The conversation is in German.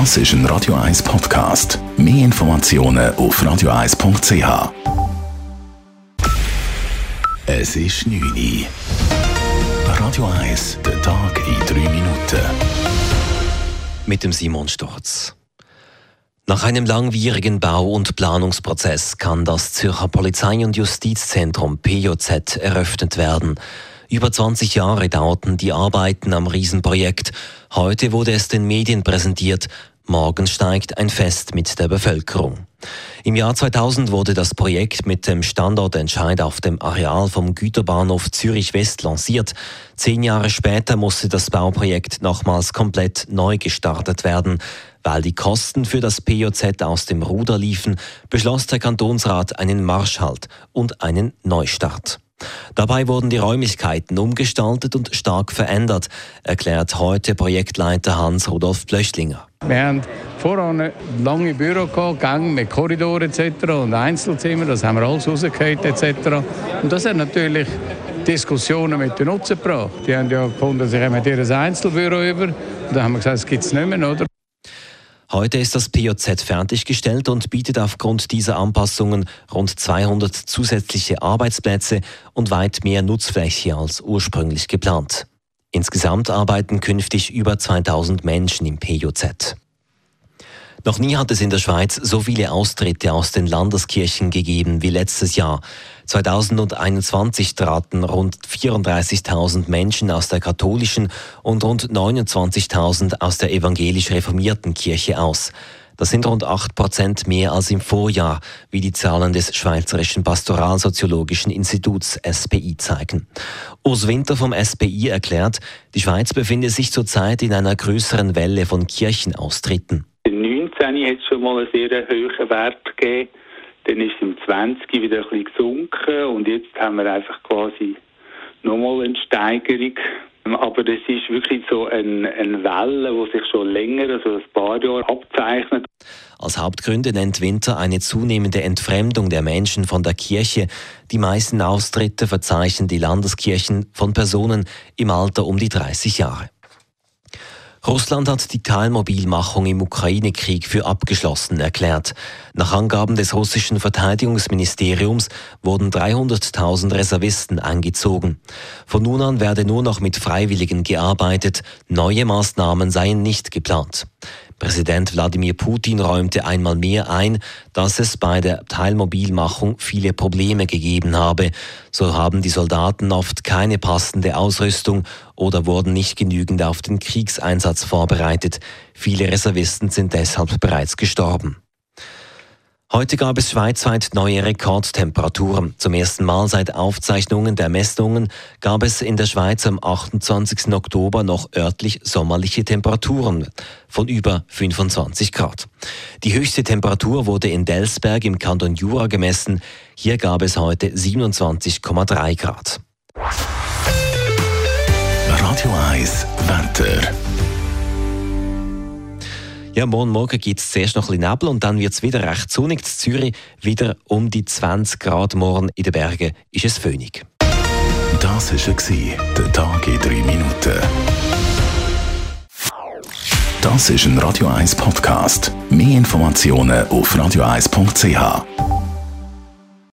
Das ist ein Radio 1 Podcast. Mehr Informationen auf radio1.ch. Es ist 9 Uhr. Radio 1, der Tag in 3 Minuten. Mit dem Simon Storz. Nach einem langwierigen Bau- und Planungsprozess kann das Zürcher Polizei- und Justizzentrum PJZ eröffnet werden. Über 20 Jahre dauerten die Arbeiten am Riesenprojekt. Heute wurde es den Medien präsentiert. Morgen steigt ein Fest mit der Bevölkerung. Im Jahr 2000 wurde das Projekt mit dem Standortentscheid auf dem Areal vom Güterbahnhof Zürich West lanciert. Zehn Jahre später musste das Bauprojekt nochmals komplett neu gestartet werden. Weil die Kosten für das POZ aus dem Ruder liefen, beschloss der Kantonsrat einen Marschhalt und einen Neustart. Dabei wurden die Räumlichkeiten umgestaltet und stark verändert, erklärt heute Projektleiter Hans-Rudolf Plöschlinger. Wir haben vorher lange Büro gehabt, Gänge mit Korridoren etc. und Einzelzimmer, das haben wir alles rausgehört etc. Und das hat natürlich Diskussionen mit den Nutzern gebracht. Die haben ja gefunden, sie haben ihr Einzelbüro über. Und dann haben wir gesagt, es gibt es nicht mehr, oder? Heute ist das POZ fertiggestellt und bietet aufgrund dieser Anpassungen rund 200 zusätzliche Arbeitsplätze und weit mehr Nutzfläche als ursprünglich geplant. Insgesamt arbeiten künftig über 2000 Menschen im POZ. Noch nie hat es in der Schweiz so viele Austritte aus den Landeskirchen gegeben wie letztes Jahr. 2021 traten rund 34.000 Menschen aus der katholischen und rund 29.000 aus der evangelisch reformierten Kirche aus. Das sind rund 8 Prozent mehr als im Vorjahr, wie die Zahlen des Schweizerischen Pastoralsoziologischen Instituts SPI zeigen. Urs Winter vom SPI erklärt, die Schweiz befinde sich zurzeit in einer größeren Welle von Kirchenaustritten. 2019 hat es schon mal einen sehr hohen Wert gegeben. Dann ist es im 20 wieder ein bisschen gesunken und jetzt haben wir einfach quasi nochmal eine Steigerung. Aber das ist wirklich so eine, eine Welle, die sich schon länger, also ein paar Jahre abzeichnet. Als Hauptgründe nennt Winter eine zunehmende Entfremdung der Menschen von der Kirche. Die meisten Austritte verzeichnen die Landeskirchen von Personen im Alter um die 30 Jahre. Russland hat die Teilmobilmachung im Ukraine-Krieg für abgeschlossen erklärt. Nach Angaben des russischen Verteidigungsministeriums wurden 300.000 Reservisten eingezogen. Von nun an werde nur noch mit Freiwilligen gearbeitet. Neue Maßnahmen seien nicht geplant. Präsident Wladimir Putin räumte einmal mehr ein, dass es bei der Teilmobilmachung viele Probleme gegeben habe. So haben die Soldaten oft keine passende Ausrüstung oder wurden nicht genügend auf den Kriegseinsatz vorbereitet. Viele Reservisten sind deshalb bereits gestorben. Heute gab es schweizweit neue Rekordtemperaturen. Zum ersten Mal seit Aufzeichnungen der Messungen gab es in der Schweiz am 28. Oktober noch örtlich sommerliche Temperaturen von über 25 Grad. Die höchste Temperatur wurde in Delsberg im Kanton Jura gemessen. Hier gab es heute 27,3 Grad. Radio 1 Wetter. Ja, morgen Morgen gibt es zuerst noch ein bisschen Nebel und dann wird es wieder recht sonnig. In Zürich wieder um die 20 Grad. Morgen in den Bergen ist es föhnig. Das war der Tag in 3 Minuten. Das ist ein Radio 1 Podcast. Mehr Informationen auf radio1.ch.